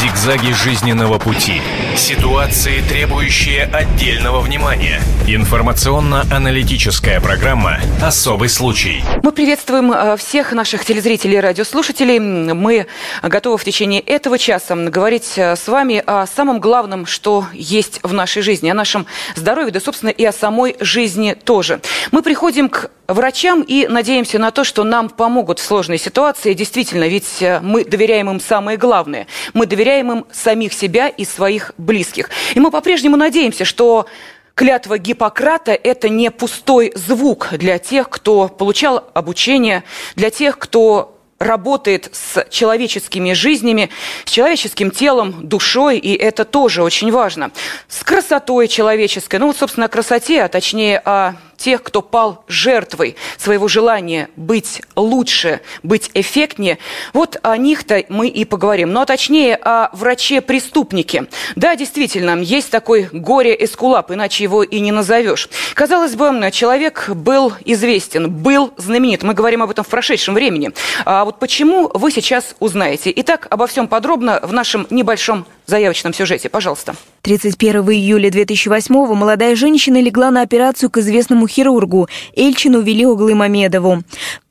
Зигзаги жизненного пути. Ситуации, требующие отдельного внимания. Информационно-аналитическая программа «Особый случай». Мы приветствуем э, всех наших телезрителей и радиослушателей. Мы готовы в течение этого часа говорить э, с вами о самом главном, что есть в нашей жизни, о нашем здоровье, да, собственно, и о самой жизни тоже. Мы приходим к врачам и надеемся на то, что нам помогут в сложной ситуации. Действительно, ведь э, мы доверяем им самое главное. Мы доверяем им самих себя и своих близких. И мы по-прежнему надеемся, что Клятва Гиппократа – это не пустой звук для тех, кто получал обучение, для тех, кто работает с человеческими жизнями, с человеческим телом, душой, и это тоже очень важно. С красотой человеческой, ну вот, собственно, о красоте, а точнее о тех, кто пал жертвой своего желания быть лучше, быть эффектнее, вот о них-то мы и поговорим. Ну, а точнее о враче-преступнике. Да, действительно, есть такой горе-эскулап, иначе его и не назовешь. Казалось бы, человек был известен, был знаменит. Мы говорим об этом в прошедшем времени. А вот почему вы сейчас узнаете. Итак, обо всем подробно в нашем небольшом заявочном сюжете. Пожалуйста. 31 июля 2008-го молодая женщина легла на операцию к известному хирургу Эльчину Велиоглы Мамедову.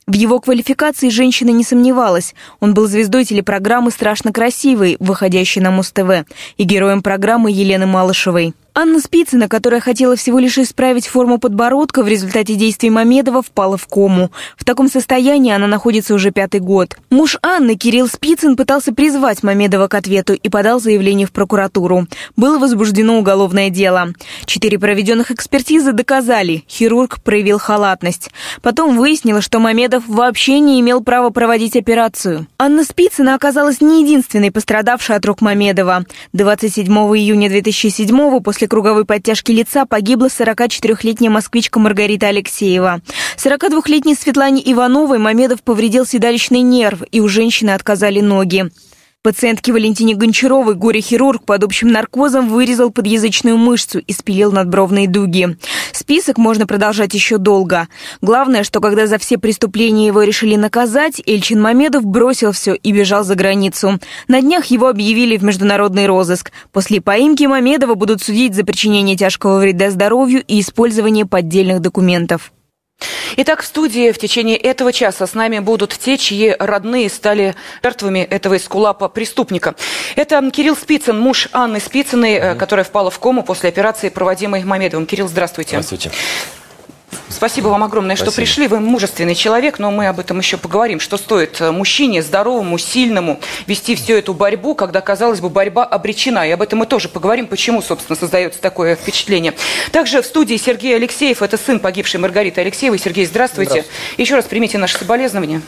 В его квалификации женщина не сомневалась. Он был звездой телепрограммы «Страшно красивый», выходящей на Муз-ТВ, и героем программы Елены Малышевой. Анна Спицына, которая хотела всего лишь исправить форму подбородка, в результате действий Мамедова впала в кому. В таком состоянии она находится уже пятый год. Муж Анны, Кирилл Спицын, пытался призвать Мамедова к ответу и подал заявление в прокуратуру. Было возбуждено уголовное дело. Четыре проведенных экспертизы доказали, хирург проявил халатность. Потом выяснилось, что Мамедов вообще не имел права проводить операцию. Анна Спицына оказалась не единственной пострадавшей от рук Мамедова. 27 июня 2007 после После круговой подтяжки лица погибла 44-летняя москвичка Маргарита Алексеева. 42-летней Светлане Ивановой Мамедов повредил седалищный нерв, и у женщины отказали ноги. Пациентке Валентине Гончаровой горе-хирург под общим наркозом вырезал подъязычную мышцу и спилил надбровные дуги. Список можно продолжать еще долго. Главное, что когда за все преступления его решили наказать, Эльчин Мамедов бросил все и бежал за границу. На днях его объявили в международный розыск. После поимки Мамедова будут судить за причинение тяжкого вреда здоровью и использование поддельных документов. Итак, в студии в течение этого часа с нами будут те, чьи родные стали жертвами этого эскулапа преступника. Это Кирилл Спицын, муж Анны Спицыной, mm-hmm. которая впала в кому после операции, проводимой Мамедовым. Кирилл, здравствуйте. Здравствуйте. Спасибо вам огромное, Спасибо. что пришли. Вы мужественный человек, но мы об этом еще поговорим. Что стоит э, мужчине, здоровому, сильному, вести всю эту борьбу, когда, казалось бы, борьба обречена. И об этом мы тоже поговорим, почему, собственно, создается такое впечатление. Также в студии Сергей Алексеев, это сын погибшей Маргариты Алексеевой. Сергей, здравствуйте. здравствуйте. Еще раз примите наши соболезнования.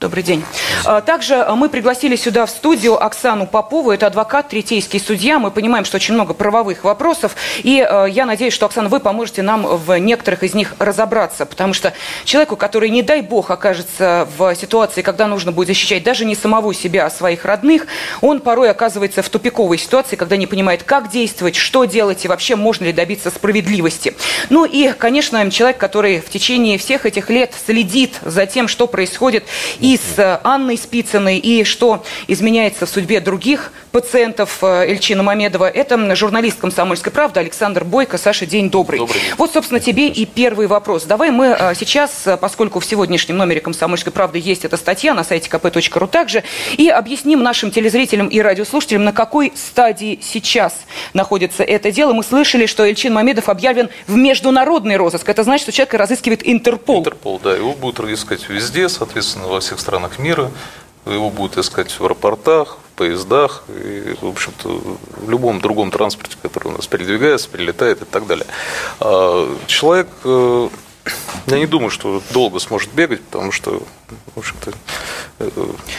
Добрый день. А, также а, мы пригласили сюда в студию Оксану Попову. Это адвокат, третейский судья. Мы понимаем, что очень много правовых вопросов. И а, я надеюсь, что, Оксана, вы поможете нам в некоторых из них разобраться. Потому что человеку, который, не дай бог, окажется в ситуации, когда нужно будет защищать даже не самого себя, а своих родных, он порой оказывается в тупиковой ситуации, когда не понимает, как действовать, что делать и вообще можно ли добиться справедливости. Ну и, конечно, человек, который в течение всех этих лет следит за тем, что происходит и и с э, Анной Спицыной, и что изменяется в судьбе других пациентов э, Эльчина Мамедова. Это журналист «Комсомольской правды» Александр Бойко. Саша, день добрый. добрый. Вот, собственно, тебе и первый вопрос. Давай мы э, сейчас, поскольку в сегодняшнем номере «Комсомольской правды» есть эта статья на сайте kp.ru также, и объясним нашим телезрителям и радиослушателям, на какой стадии сейчас находится это дело. Мы слышали, что Эльчин Мамедов объявлен в международный розыск. Это значит, что человека разыскивает Интерпол. Интерпол, да. Его будут разыскать везде, соответственно, во всех странах мира. Его будут искать в аэропортах, в поездах, и, в общем-то, в любом другом транспорте, который у нас передвигается, прилетает и так далее. А человек э, я не думаю, что долго сможет бегать, потому что, в общем-то, э,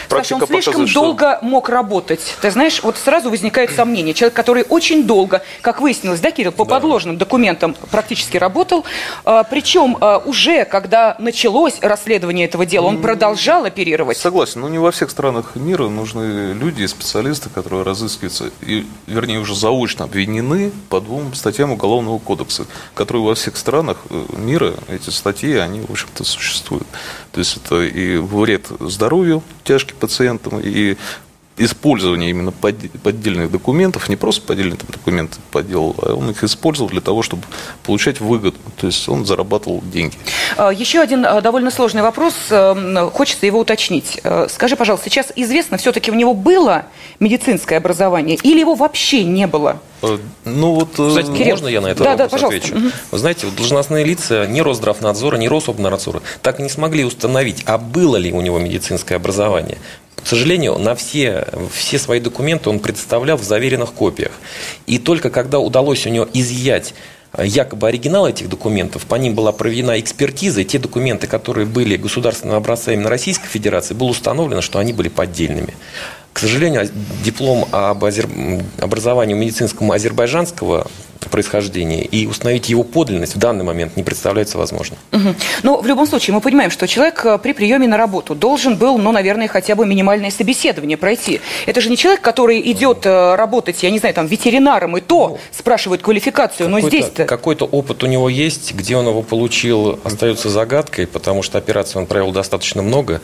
практика Саша, он слишком что... долго мог работать. Ты знаешь, вот сразу возникает сомнение. Человек, который очень долго, как выяснилось, да, Кирилл, по да. подложным документам практически работал, а, причем а, уже, когда началось расследование этого дела, он продолжал оперировать. Согласен, но не во всех странах мира нужны люди, специалисты, которые разыскиваются, и, вернее, уже заочно обвинены по двум статьям Уголовного кодекса, которые во всех странах э, мира эти статьи, они, в общем-то, существуют. То есть это и вред здоровью тяжким пациентам, и использование именно поддельных документов, не просто поддельные документы подделал, а он их использовал для того, чтобы получать выгоду. То есть он зарабатывал деньги. А, еще один а, довольно сложный вопрос. Эм, хочется его уточнить. Э, скажи, пожалуйста, сейчас известно, все-таки у него было медицинское образование или его вообще не было? Э, ну вот, э, Кстати, Кирилл, можно я на это да, вопрос да, отвечу? Угу. Вы знаете, вот должностные лица ни Росздравнадзора, ни Рособнадзора так и не смогли установить, а было ли у него медицинское образование. К сожалению, на все, все свои документы он представлял в заверенных копиях. И только когда удалось у него изъять э, якобы оригинал этих документов, по ним была проведена экспертиза, и те документы, которые были государственными образцами на Российской Федерации, было установлено, что они были поддельными. К сожалению, диплом об образовании медицинскому азербайджанского происхождения, и установить его подлинность в данный момент не представляется возможным. Угу. Но в любом случае мы понимаем, что человек э, при приеме на работу должен был, ну, наверное, хотя бы минимальное собеседование пройти. Это же не человек, который идет э, работать, я не знаю, там, ветеринаром, и то ну, спрашивает квалификацию, но здесь-то... Какой-то опыт у него есть, где он его получил, остается загадкой, потому что операций он провел достаточно много,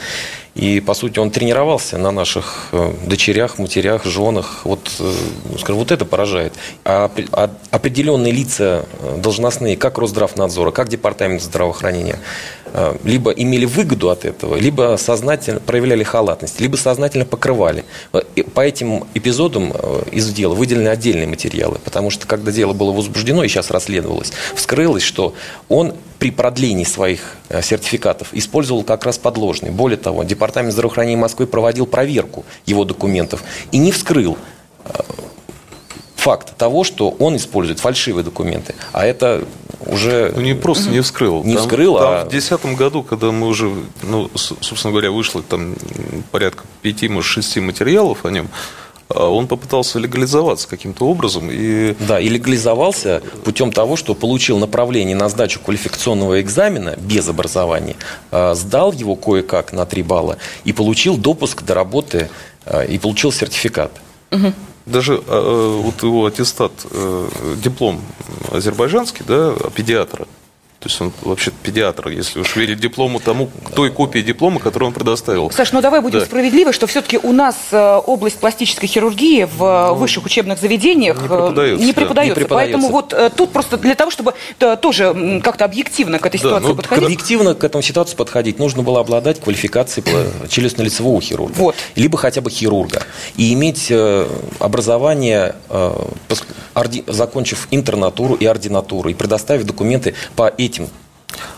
и, по сути, он тренировался на наших э, дочерях, матерях, женах. Вот, ну, скажем, вот это поражает. А, а определенные лица э, должностные, как Росздравнадзора, как Департамент здравоохранения, э, либо имели выгоду от этого, либо сознательно проявляли халатность, либо сознательно покрывали. Э, по этим эпизодам из дела выделены отдельные материалы, потому что когда дело было возбуждено и сейчас расследовалось, вскрылось, что он при продлении своих сертификатов использовал как раз подложные. Более того, Департамент здравоохранения Москвы проводил проверку его документов и не вскрыл факт того, что он использует фальшивые документы. А это уже... Ну, не просто не вскрыл. Не там, вскрыл, там а... В 2010 году, когда мы уже, ну, собственно говоря, вышло там порядка пяти, может, шести материалов о нем, а он попытался легализоваться каким-то образом. И... Да, и легализовался путем того, что получил направление на сдачу квалификационного экзамена без образования, а, сдал его кое-как на 3 балла и получил допуск до работы а, и получил сертификат. Угу даже э, э, вот его аттестат, э, диплом азербайджанский, да, педиатра, то есть он вообще педиатр, если уж верить диплому тому, той копии диплома, которую он предоставил. Саш, ну давай будем да. справедливы, что все-таки у нас э, область пластической хирургии в ну, высших учебных заведениях не преподается. Не преподается. Да. Не преподается. Поэтому вот э, тут просто для того, чтобы тоже как-то объективно к этой ситуации да, ну, подходить. Объективно к этому ситуации подходить нужно было обладать квалификацией челюстно-лицевого хирурга. Вот. Либо хотя бы хирурга. И иметь образование, закончив интернатуру и ординатуру, и предоставив документы по этим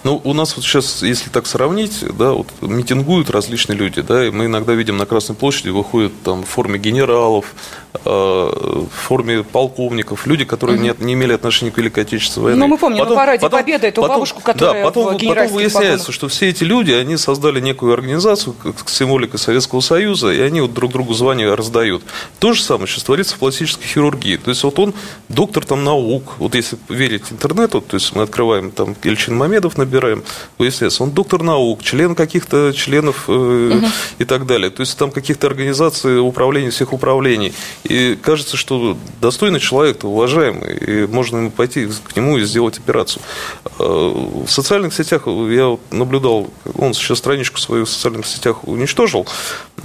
ну, у нас вот сейчас, если так сравнить, да, вот митингуют различные люди, да, и мы иногда видим на Красной площади выходят там в форме генералов, э, в форме полковников, люди, которые угу. не, не имели отношения к Великой Отечественной войне. Ну, мы помним, потом, на параде потом, Победы эту потом, бабушку, которая да, потом, в потом выясняется, погонах. что все эти люди, они создали некую организацию с символикой Советского Союза, и они вот друг другу звания раздают. То же самое сейчас творится в пластической хирургии. То есть вот он доктор там наук, вот если верить интернету, то есть мы открываем там Ильчин Мамедов, набираем, выясняется, он доктор наук, член каких-то членов э, угу. и так далее. То есть там каких-то организаций управления, всех управлений. И кажется, что достойный человек, уважаемый, и можно пойти к нему и сделать операцию. Э, в социальных сетях я наблюдал, он сейчас страничку свою в социальных сетях уничтожил,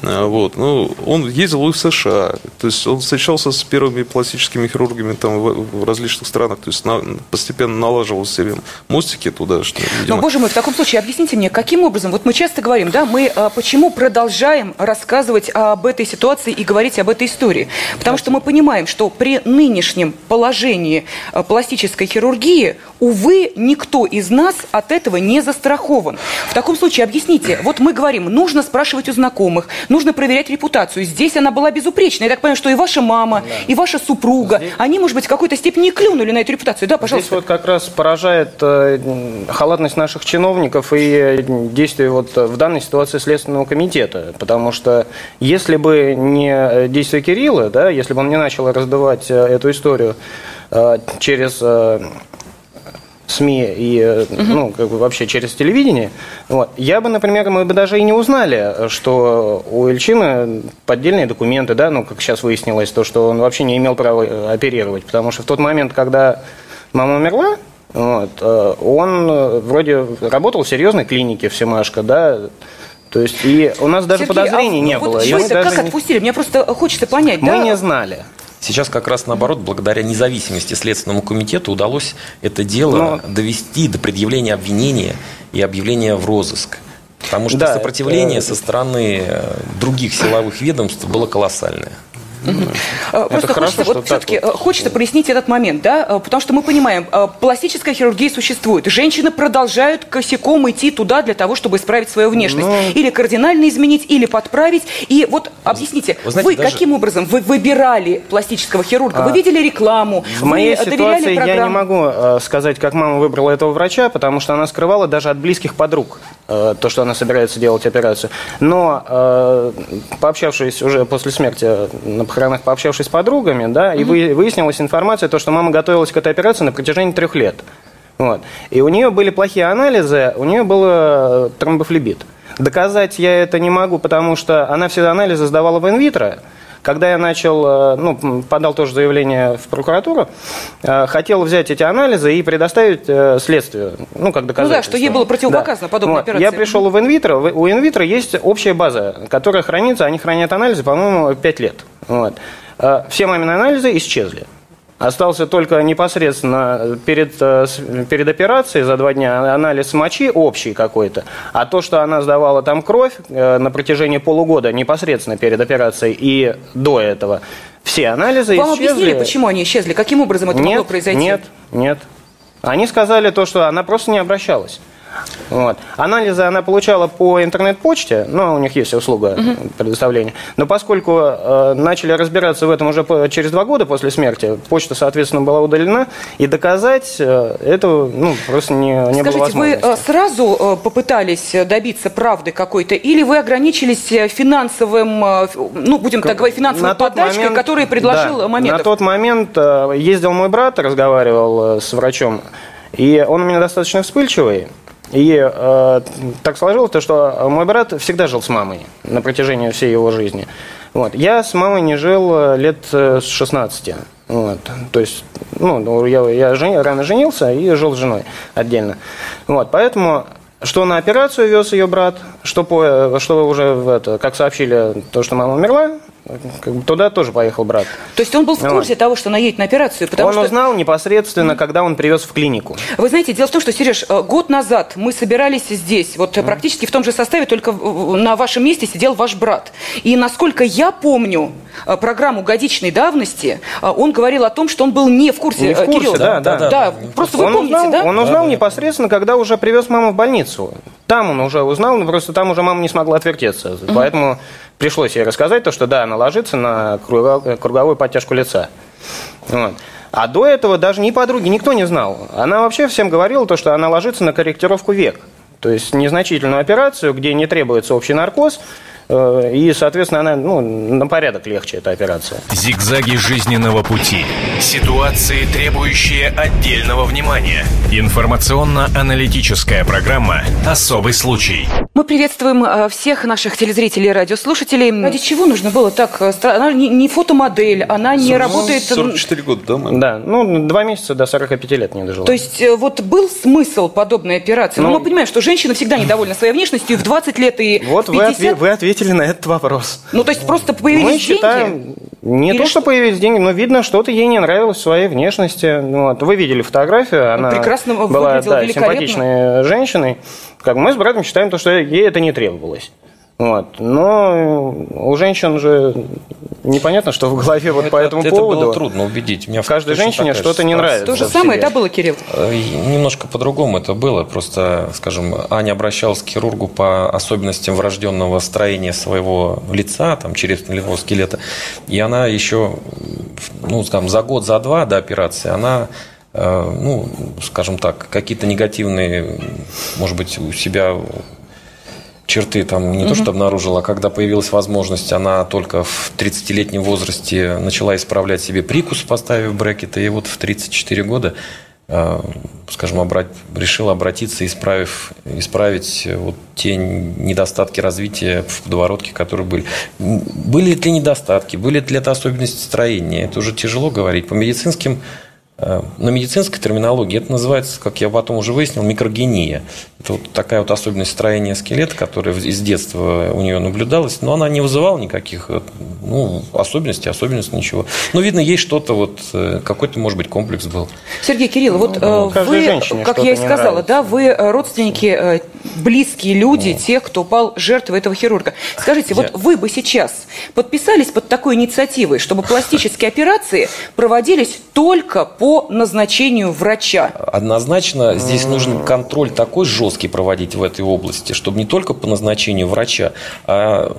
э, вот, но он ездил и в США, то есть он встречался с первыми пластическими хирургами там в различных странах, то есть на, постепенно налаживал себе мостики туда, что. Но, боже мой, в таком случае объясните мне, каким образом, вот мы часто говорим, да, мы а, почему продолжаем рассказывать об этой ситуации и говорить об этой истории? Потому что мы понимаем, что при нынешнем положении а, пластической хирургии, увы, никто из нас от этого не застрахован. В таком случае объясните, вот мы говорим, нужно спрашивать у знакомых, нужно проверять репутацию. Здесь она была безупречна. Я так понимаю, что и ваша мама, да. и ваша супруга, Здесь... они, может быть, в какой-то степени клюнули на эту репутацию. Да, пожалуйста. Здесь вот как раз поражает э, халатность наших чиновников и действия вот в данной ситуации Следственного комитета. Потому что если бы не действия Кирилла, да, если бы он не начал раздавать э, эту историю э, через э, СМИ и угу. ну, как бы вообще через телевидение, вот, я бы, например, мы бы даже и не узнали, что у Ильчина поддельные документы, да, ну, как сейчас выяснилось, то, что он вообще не имел права оперировать, потому что в тот момент, когда мама умерла, вот. Э, он э, вроде работал в серьезной клинике в Семашко, да, То есть, и у нас даже Сергей, подозрений а не вот было. и Что это, даже как не- отпустили? Мне просто хочется понять, Мы да? не знали. Сейчас как раз наоборот, благодаря независимости Следственному комитету удалось это дело Но- довести до предъявления обвинения и объявления в розыск. Потому что Да, сопротивление это- со стороны э, других силовых ведомств было колоссальное. Э, Просто хорошо, хочется, вот так все-таки хочется прояснить этот момент, да, э, потому что мы понимаем, э, пластическая хирургия существует, женщины продолжают косяком идти туда для того, чтобы исправить свою внешность, Ну. или кардинально изменить, или подправить. И вот объясните, Вы знаете, вы даже- каким образом вы выбирали пластического хирурга? Вы видели рекламу? В вы моей ситуации я не могу э, сказать, как мама выбрала этого врача, потому что она скрывала даже от близких подруг э, то, что она собирается делать операцию. Но э, пообщавшись уже после смерти э, на похоронах, пообщавшись с подругами, да, и вы- выяснилась информация, то, что мама готовилась к этой операции на протяжении трех лет. Вот. И у нее были плохие анализы, у нее был э, тромбофлебит. Доказать я это не могу, потому что она все анализы сдавала в инвитро. Когда я начал, э, ну, подал тоже заявление в прокуратуру, э, хотел взять эти анализы и предоставить э, следствию, ну, как доказательство. что ей было противопоказано подобная операция. Я пришел в инвитро, у инвитро есть общая база, которая хранится, они хранят анализы, по-моему, 5 лет. Вот. Все мамины анализы исчезли. Остался только непосредственно перед, э, перед операцией за два дня анализ мочи общий какой-то. А то, что она сдавала там кровь э, на протяжении полугода непосредственно перед операцией и до этого, все анализы Вам исчезли. объяснили, почему они исчезли? Каким образом это могло Нет, произойти? нет, нет. Они сказали то, что она просто не обращалась. Вот. Анализы она получала по интернет-почте, ну, у них есть услуга предоставления. Но поскольку э, начали разбираться в этом уже по- через два года после смерти, почта, соответственно, была удалена, и доказать э, этого ну, просто не, не было Скажите, вы возможности. э, сразу э, попытались э, добиться правды какой-то, или вы ограничились э, финансовым, э, ну, будем так говорить, финансовой На подачкой, момент- которую предложил да, Мамедов? На тот момент э, ездил мой брат, разговаривал э, с врачом, и он у меня достаточно вспыльчивый. И э, так сложилось, то, что мой брат всегда жил с мамой на протяжении всей его жизни. Вот. Я с мамой не жил э, лет э, с 16. Вот. То есть, ну, ну, я, я жени- рано женился и жил с женой отдельно. Вот. Поэтому что на операцию вез ее брат, что, по, э, что уже, это, как сообщили, то, что мама умерла, как бы туда тоже поехал брат. То есть он был в Ну, курсе того, что она едет на операцию? Потому он что, узнал непосредственно, когда он привез в клинику. вы знаете, дело в том, что, Сереж, э, год назад мы собирались здесь, вот э, практически в том же составе, только на вашем месте сидел ваш брат. И насколько я помню э, программу годичной давности, он говорил о том, что он был не в курсе. Не в курсе, Кирилл, да, да, Да, просто вы он помните, узнал, да? он узнал непосредственно, когда уже привез маму в больницу. Там он уже узнал, но просто там уже мама не смогла отвертеться. Поэтому пришлось ей рассказать то, что да, она ложится на круго- круговую подтяжку лица. Вот. А до этого даже ни подруги, никто не знал. Она вообще всем говорила то, что она ложится на корректировку век. То есть незначительную операцию, где не требуется общий наркоз, и, соответственно, она ну, на порядок легче, эта операция. Зигзаги жизненного пути. Ситуации, требующие отдельного внимания. Информационно-аналитическая программа «Особый случай». Мы приветствуем э, всех наших телезрителей и радиослушателей. Ради чего нужно было так? э, Она не, не фотомодель, она не работает... м, 44 года, да, мы? Да, ну, два месяца до 45 лет не дожила. То есть э, вот был смысл подобной операции? Ну, Ну, мы понимаем, что женщина всегда недовольна своей внешностью и в 20 лет, и Вот в вы, 50. отве- вы ответили на этот вопрос. Ну, то есть просто появились Мы деньги? считаем, не Или то, что что? появились деньги, но видно, что-то ей не нравилось в своей внешности. Ну, Вот. Вы видели фотографию, она прекрасно была да, симпатичной женщиной. Как мы с братом считаем, то, что ей это не требовалось. Вот. Но у женщин же непонятно, что в голове вот по Это- этому это поводу. было трудно убедить. Меня Каждой женщине что-то не нравится. То же самое, да, было, Кирилл? Э, Немножко по-другому это было. Просто, скажем, Аня обращалась к хирургу по особенностям врожденного строения своего лица, там, черепно-лицевого скелета. И она еще, ну, там, за год, за два до операции, она э, ну, скажем так, какие-то негативные, может быть, у себя черты там не то что обнаружила, а когда появилась возможность, она только в 30-летнем возрасте начала исправлять себе прикус, поставив брекеты, и вот в 34 года э, скажем, обрат- решила обратиться, исправив, исправить э, вот те недостатки развития в подворотке, которые были. Были ли это недостатки, были ли это особенности строения? Это уже тяжело говорить. По медицинским на медицинской терминологии это называется, как я потом уже выяснил, микрогения. Это вот такая вот особенность строения скелета, которая из детства у нее наблюдалась, но она не вызывала никаких э, ну, особенностей, особенностей ничего. Но, видно, есть что-то, вот, э, какой-то, может быть, комплекс был. Сергей Кирилл, вот ну, вы, как я и сказала, да, вы родственники, близкие люди ну. тех, кто упал жертвой этого хирурга. Скажите, я... вот вы бы сейчас подписались под такой инициативой, чтобы пластические операции проводились только по по назначению врача. Однозначно здесь нужен контроль такой жесткий проводить в этой области, чтобы не только по назначению врача, а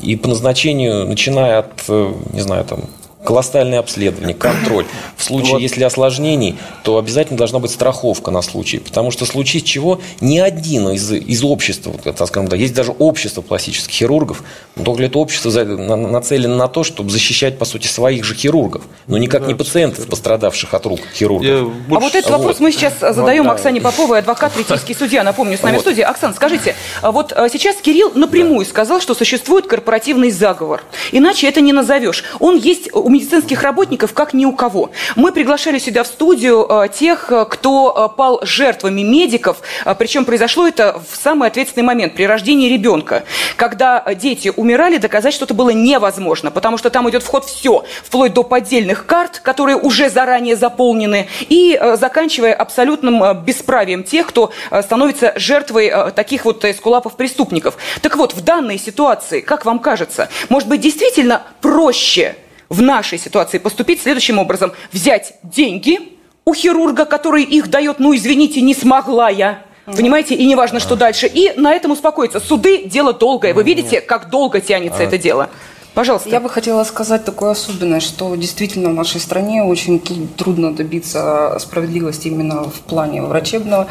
и по назначению, начиная от, э, не знаю, там, колоссальное обследование, контроль. В случае, вот. если осложнений, то обязательно должна быть страховка на случай. Потому что в случае чего ни один из, из общества, так скажем, да, есть даже общество пластических хирургов, но только это общество нацелено на то, чтобы защищать, по сути, своих же хирургов, но никак да, не пациентов, пострадавших от рук хирургов. Больше... А вот этот вот. вопрос мы сейчас задаем вот, да. Оксане Поповой, адвокат, третейский судья, напомню, с нами вот. в студии. Оксана, скажите, а вот а, сейчас Кирилл напрямую да. сказал, что существует корпоративный заговор. Иначе это не назовешь. Он есть у медицинских работников как ни у кого. Мы приглашали сюда в студию э, тех, э, кто э, пал жертвами медиков, причем произошло это в самый ответственный момент, при рождении ребенка. Когда дети умирали, доказать что-то было невозможно, потому что там идет вход все, вплоть до поддельных карт, которые уже заранее заполнены, и заканчивая абсолютным бесправием тех, кто становится жертвой таких вот эскулапов преступников. Так вот, в данной ситуации, как вам кажется, может быть действительно проще в нашей ситуации поступить следующим образом. Взять деньги у хирурга, который их дает, ну, извините, не смогла я. Понимаете, и неважно, что дальше. И на этом успокоиться. Суды – дело долгое. Вы видите, как долго тянется это дело? Пожалуйста. Я бы хотела сказать такое особенное, что действительно в нашей стране очень трудно добиться справедливости именно в плане врачебного,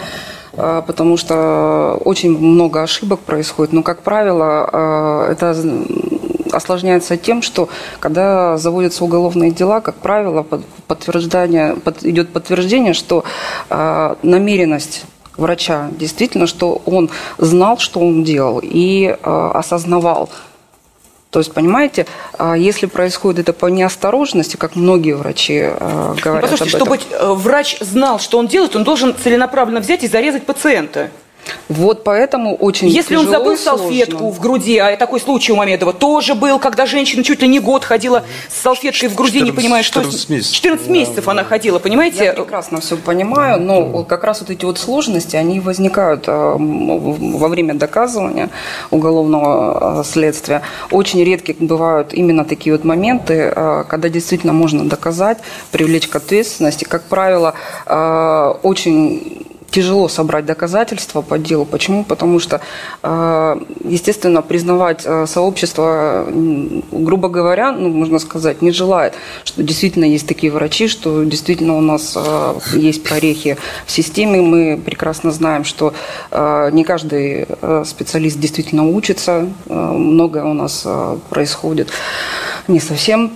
а, потому что очень много ошибок происходит. Но, как правило, а, это осложняется тем, что когда заводятся уголовные дела, как правило, подтверждение, под, идет подтверждение, что э, намеренность врача действительно, что он знал, что он делал и э, осознавал. То есть, понимаете, если происходит это по неосторожности, как многие врачи э, говорят. Ну, послушайте, об этом, чтобы врач знал, что он делает, он должен целенаправленно взять и зарезать пациента. Вот поэтому очень Если он забыл салфетку в груди, а такой случай у Мамедова тоже был, когда женщина чуть ли не год ходила с салфеткой в груди, 14, не понимая, что... 14 месяцев. 14 месяцев да, она ходила, понимаете? Я прекрасно все понимаю, но как раз вот эти вот сложности, они возникают а, во время доказывания уголовного а, следствия. Очень редки бывают именно такие вот моменты, а, когда действительно можно доказать, привлечь к ответственности. Как правило, очень тяжело собрать доказательства по делу. Почему? Потому что, э, естественно, признавать э, сообщество, грубо говоря, ну, можно сказать, не желает, что действительно есть такие врачи, что действительно у нас э, есть прорехи в системе. Мы прекрасно знаем, что не каждый специалист действительно учится, многое у нас происходит не совсем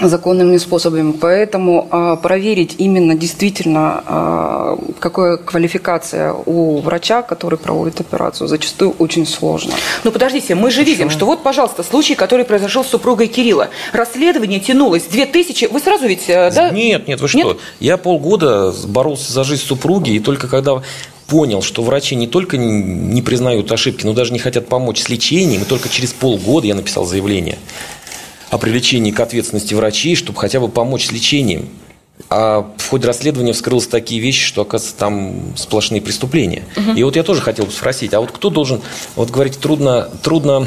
законными способами. Поэтому а, проверить именно действительно, а, какая квалификация у врача, который проводит операцию, зачастую очень сложно. Ну подождите, мы же Почему? видим, что вот, пожалуйста, случай, который произошел с супругой Кирилла. Расследование тянулось 2000... Вы сразу ведь, э, да? Нет, нет, вы что? Нет? Я полгода боролся за жизнь супруги, и только когда понял, что врачи не только не признают ошибки, но даже не хотят помочь с лечением, и только через полгода я написал заявление о привлечении к ответственности врачей, чтобы хотя бы помочь с лечением. А в ходе расследования вскрылось такие вещи, что, оказывается, там сплошные преступления. Угу. И вот я тоже хотел бы спросить, а вот кто должен, вот говорить трудно, трудно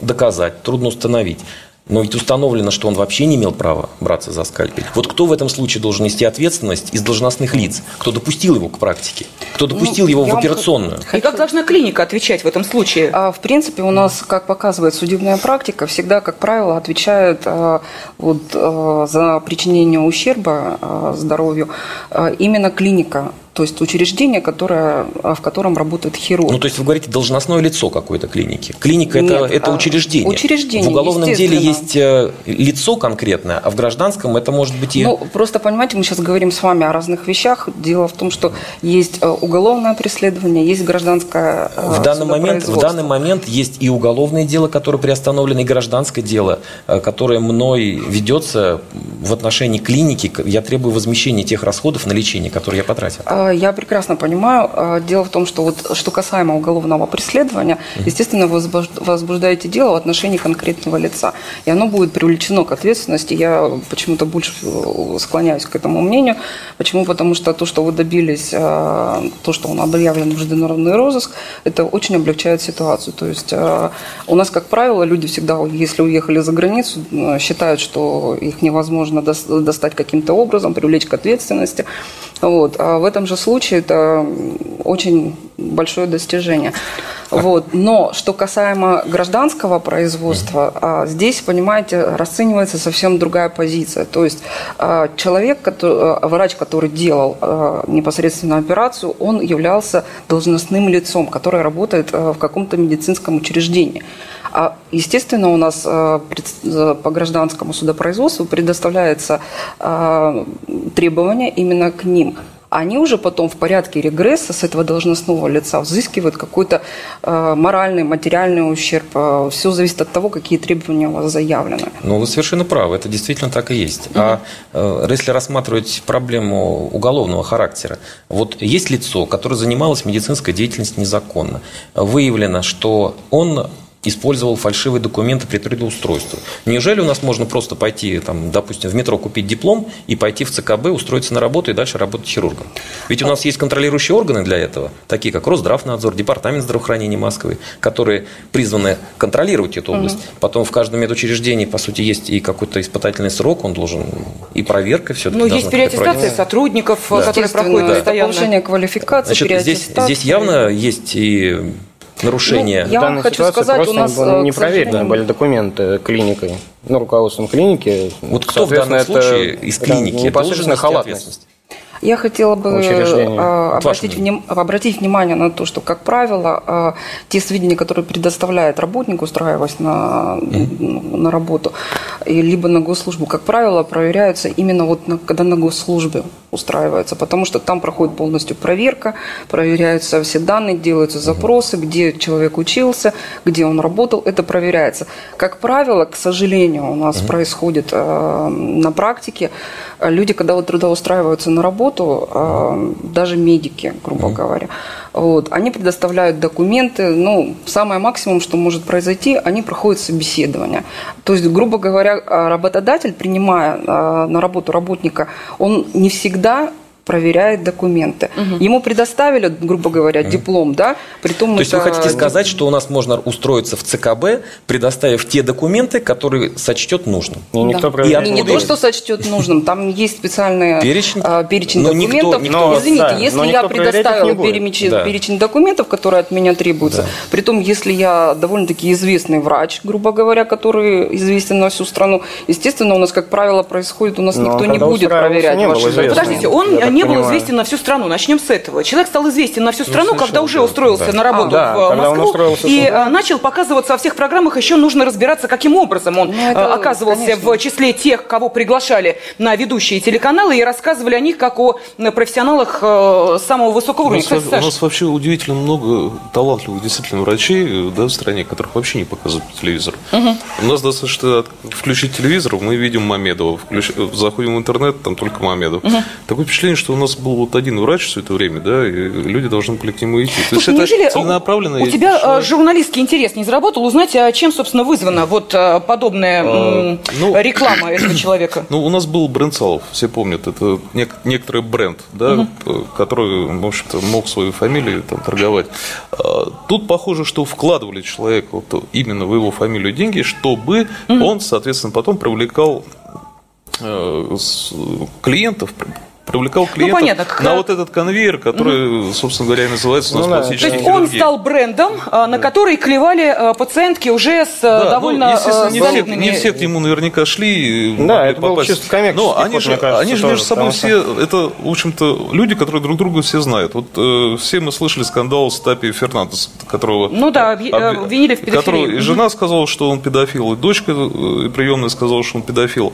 доказать, трудно установить. Но ведь установлено, что он вообще не имел права браться за скальпель. Вот кто в этом случае должен нести ответственность из должностных лиц? Кто допустил его к практике? Кто допустил ну, его в операционную? И как должна клиника отвечать в этом случае? А, в принципе, у нас, как показывает судебная практика, всегда, как правило, отвечает а, вот, а, за причинение ущерба а, здоровью а, именно клиника то есть учреждение, которое, а, в котором работает хирург. Ну, то есть вы говорите должностное лицо какой-то клиники. Клиника Нет, это, это учреждение. Учреждение. В уголовном деле есть э, лицо конкретное, а в гражданском это может быть и. Ну, просто понимаете, мы сейчас говорим с вами о разных вещах. Дело в том, что есть э, уголовное преследование, есть гражданское. Э, в данный момент, в данный момент есть и уголовное дело, которое приостановлено, и гражданское дело, которое мной ведется в отношении клиники я требую возмещения тех расходов на лечение, которые я потратил. А, я прекрасно понимаю. А, дело в том, что вот что касаемо уголовного преследования, естественно, вы возбуждаете дело в отношении конкретного лица, и оно будет привлечено к ответственности. Я почему-то больше склоняюсь к этому мнению. Почему? Потому что то, что вы добились, а, то, что он объявлен в международный розыск, это очень облегчает ситуацию. То есть у нас, как правило, люди всегда, если уехали за границу, считают, что их невозможно достать каким-то образом, привлечь к ответственности. Вот. А в этом же случае это очень большое достижение. Вот. Но что касаемо гражданского производства, а, здесь, понимаете, расценивается совсем другая позиция. То есть а, человек, который, а, врач, который делал непосредственно операцию, он являлся должностным лицом, который работает в каком-то медицинском учреждении. А, естественно, у нас по гражданскому судопроизводству предоставляется требования именно к ним они уже потом в порядке регресса с этого должностного лица взыскивают какой-то э, моральный, материальный ущерб. Э, все зависит от того, какие требования у вас заявлены. Ну, вы совершенно правы, это действительно так и есть. Угу. А э, если рассматривать проблему уголовного характера, вот есть лицо, которое занималось медицинской деятельностью незаконно, выявлено, что он использовал фальшивые документы при трудоустройстве. Неужели у нас можно просто пойти, там, допустим, в метро купить диплом и пойти в ЦКБ, устроиться на работу и дальше работать хирургом? Ведь у нас есть контролирующие органы для этого, такие как Росздравнадзор, Департамент здравоохранения Москвы, которые призваны контролировать эту область. Угу. Потом в каждом медучреждении, по сути, есть и какой-то испытательный срок, он должен и проверка все-таки. Ну, есть переаттестация сотрудников, да. которые проходят постоянно. Повышение квалификации, Значит, здесь, здесь явно есть и нарушения. Ну, я вам хочу сказать, у нас э, не проверены были документы клиникой, ну, руководством клиники. Вот кто в данном случае из клиники должен халатность? Я хотела бы а, обратить, вним, обратить внимание на то, что, как правило, а, те сведения, которые предоставляет работник, устраиваясь на, mm-hmm. на работу, либо на госслужбу, как правило, проверяются именно вот на, когда на госслужбе устраивается, потому что там проходит полностью проверка, проверяются все данные, делаются запросы, где человек учился, где он работал, это проверяется. Как правило, к сожалению, у нас mm-hmm. происходит э, на практике, люди, когда вот трудоустраиваются на работу, э, даже медики, грубо mm-hmm. говоря, вот, они предоставляют документы, ну, самое максимум, что может произойти, они проходят собеседование. То есть, грубо говоря, работодатель, принимая э, на работу работника, он не всегда всегда проверяет документы. Угу. Ему предоставили, грубо говоря, угу. диплом, да? Притом То есть вы хотите сказать, что у нас можно устроиться в ЦКБ, предоставив те документы, которые сочтет нужным? И, да. никто и, и не то, что сочтет нужным, там есть специальный перечень, а, перечень но документов. Никто, никто, Извините, да, если я предоставила перечень, да. перечень документов, которые от меня требуются, да. притом если я довольно-таки известный врач, грубо говоря, который известен на всю страну, естественно, у нас, как правило, происходит, у нас но никто не будет проверять ваши Подождите, он не понимаю. был известен на всю страну. Начнем с этого. Человек стал известен на всю ну, страну, когда уже устроился да. на работу а, в да, Москву и сюда. начал показываться во всех программах. Еще нужно разбираться, каким образом он ну, это, оказывался конечно. в числе тех, кого приглашали на ведущие телеканалы и рассказывали о них как о профессионалах самого высокого уровня. У нас, Кстати, у нас вообще удивительно много талантливых действительно врачей да, в стране, которых вообще не показывают по телевизору. Угу. У нас достаточно включить телевизор, мы видим Мамедова, включ... заходим в интернет, там только Мамедов. Угу. Такое впечатление, что у нас был вот один врач все это время, да, и люди должны были к нему идти. Слушай, То есть это целенаправленно. У тебя человек... журналистский интерес не заработал узнать, а чем, собственно, вызвана вот а, подобная а, ну, реклама этого человека? Ну, у нас был бренд Салов, все помнят, это нек- некоторый бренд, да, угу. который, в общем-то, мог свою фамилию там торговать. А, тут похоже, что вкладывали человека вот именно в его фамилию деньги, чтобы угу. он, соответственно, потом привлекал э, клиентов, привлекал ну, клиентов ну, понятно. на вот этот конвейер, который, угу. собственно говоря, называется у нас ну, да. То есть он стал брендом, а, на который клевали а, пациентки уже с а, да, довольно ну, не все, не все к нему наверняка шли. Да, это попасть. был чисто коммерческий Но они же, кажется, они же между собой все, это, в общем-то, люди, которые друг друга все знают. Вот э, все мы слышали скандал с Тапи Фернандес, которого... Ну да, обвинили в педофилии. Которого и жена сказала, что он педофил, и дочка э, приемная сказала, что он педофил.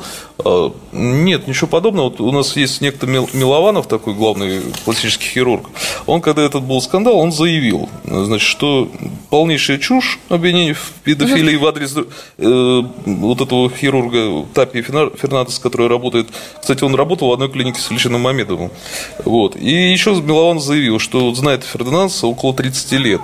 Нет, ничего подобного. Вот у нас есть некто Милованов, такой главный пластический хирург, он, когда этот был скандал, он заявил, значит, что полнейшая чушь обвинений в педофилии в адрес э, вот этого хирурга Тапи Фернандес, который работает, кстати, он работал в одной клинике с Ильичиным Мамедовым. Вот. И еще Милованов заявил, что знает Фернандеса около 30 лет.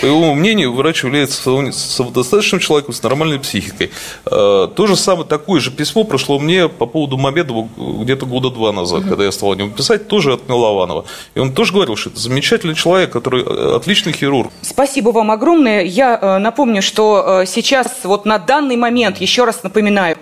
По его мнению, врач является самодостаточным человеком с нормальной психикой. А, то же самое, такое же письмо прошло мне по поводу Мамедова где-то года два назад, когда я стал о нем писать, тоже от Милованова. И он тоже говорил, что это замечательный человек, который э, отличный хирург. Спасибо вам огромное. Я э, напомню, что э, сейчас, вот на данный момент, еще раз напоминаю,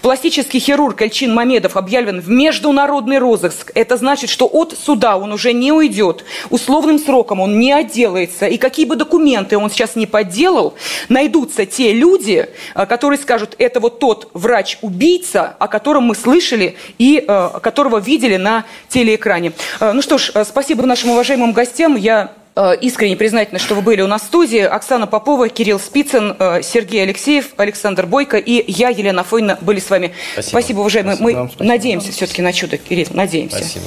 пластический хирург Эльчин Мамедов объявлен в международный розыск. Это значит, что от суда он уже не уйдет. Условным сроком он не отделается. И какие бы документы документы он сейчас не подделал, найдутся те люди, э, которые скажут, это вот тот врач-убийца, о котором мы слышали и э, которого видели на телеэкране. Э, ну что ж, спасибо нашим уважаемым гостям. Я искренне признательна, что вы были у нас в студии. Оксана Попова, Кирилл Спицын, Сергей Алексеев, Александр Бойко и я, Елена Фойна, были с вами. Спасибо, спасибо уважаемые. Спасибо Мы спасибо. надеемся все-таки на чудо, Кирилл, надеемся. Спасибо.